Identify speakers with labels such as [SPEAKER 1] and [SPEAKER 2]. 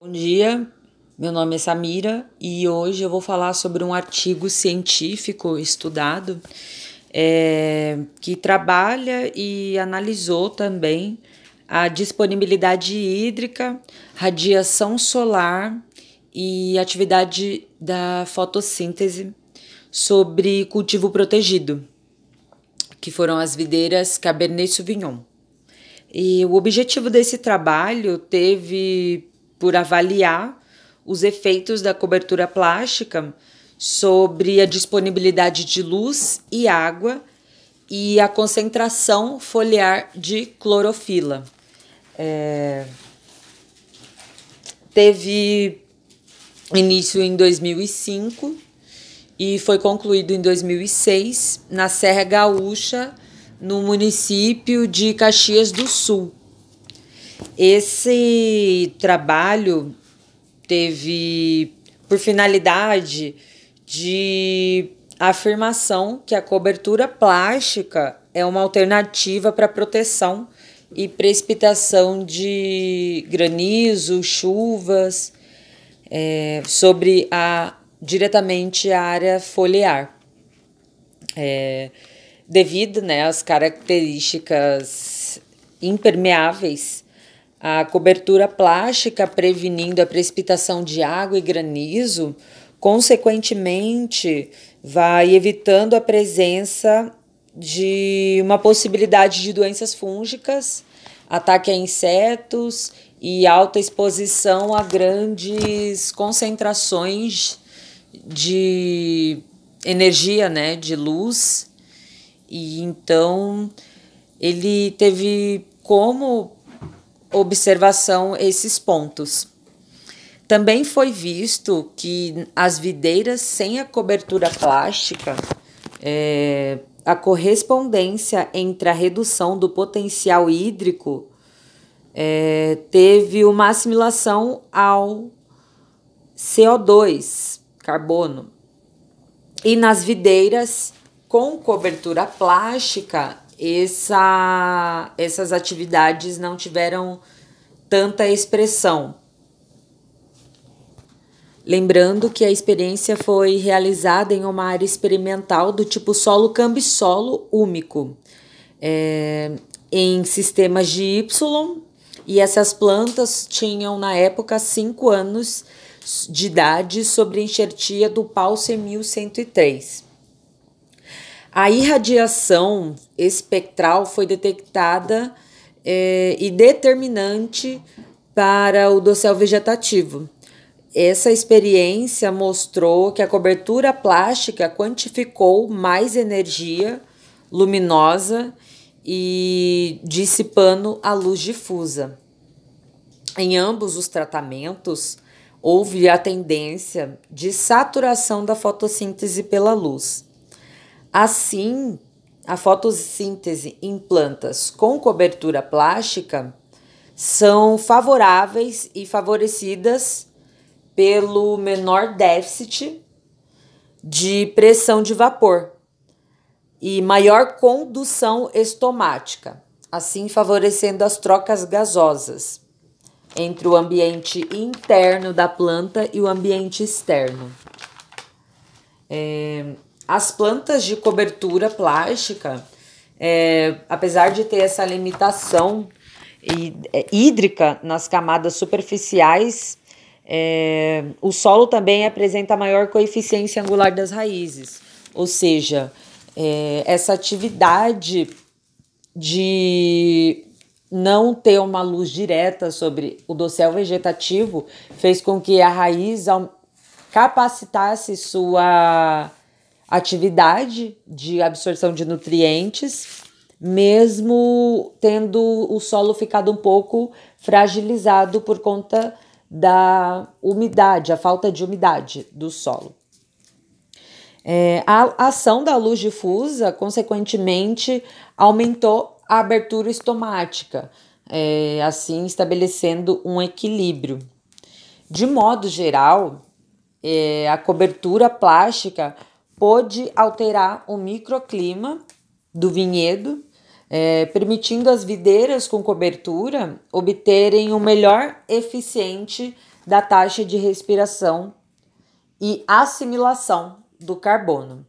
[SPEAKER 1] Bom dia, meu nome é Samira e hoje eu vou falar sobre um artigo científico estudado é, que trabalha e analisou também a disponibilidade hídrica, radiação solar e atividade da fotossíntese sobre cultivo protegido, que foram as videiras Cabernet Sauvignon. E o objetivo desse trabalho teve por avaliar os efeitos da cobertura plástica sobre a disponibilidade de luz e água e a concentração foliar de clorofila. É... Teve início em 2005 e foi concluído em 2006 na Serra Gaúcha, no município de Caxias do Sul. Esse trabalho teve por finalidade de afirmação que a cobertura plástica é uma alternativa para proteção e precipitação de granizo, chuvas é, sobre a diretamente a área foliar. É, devido né, às características impermeáveis a cobertura plástica prevenindo a precipitação de água e granizo, consequentemente, vai evitando a presença de uma possibilidade de doenças fúngicas, ataque a insetos e alta exposição a grandes concentrações de energia, né, de luz. E então ele teve como observação esses pontos. Também foi visto que as videiras sem a cobertura plástica, é, a correspondência entre a redução do potencial hídrico é, teve uma assimilação ao CO2, carbono. E nas videiras com cobertura plástica, essa, essas atividades não tiveram tanta expressão. Lembrando que a experiência foi realizada em uma área experimental do tipo solo cambisolo úmico, é, em sistemas de Y, e essas plantas tinham na época 5 anos de idade sobre enxertia do Pulse 1103. A irradiação espectral foi detectada é, e determinante para o dossel vegetativo. Essa experiência mostrou que a cobertura plástica quantificou mais energia luminosa e dissipando a luz difusa. Em ambos os tratamentos, houve a tendência de saturação da fotossíntese pela luz. Assim, a fotossíntese em plantas com cobertura plástica são favoráveis e favorecidas pelo menor déficit de pressão de vapor e maior condução estomática, assim favorecendo as trocas gasosas entre o ambiente interno da planta e o ambiente externo. É, as plantas de cobertura plástica, é, apesar de ter essa limitação é, hídrica nas camadas superficiais, é, o solo também apresenta maior coeficiência angular das raízes, ou seja, é, essa atividade de não ter uma luz direta sobre o dossel vegetativo fez com que a raiz capacitasse sua atividade de absorção de nutrientes, mesmo tendo o solo ficado um pouco fragilizado por conta da umidade, a falta de umidade do solo. É, a ação da luz difusa, consequentemente, aumentou a abertura estomática, é, assim estabelecendo um equilíbrio. De modo geral, é, a cobertura plástica pôde alterar o microclima do vinhedo, é, permitindo as videiras com cobertura obterem o melhor eficiente da taxa de respiração e assimilação do carbono.